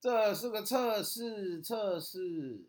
这是个测试测试。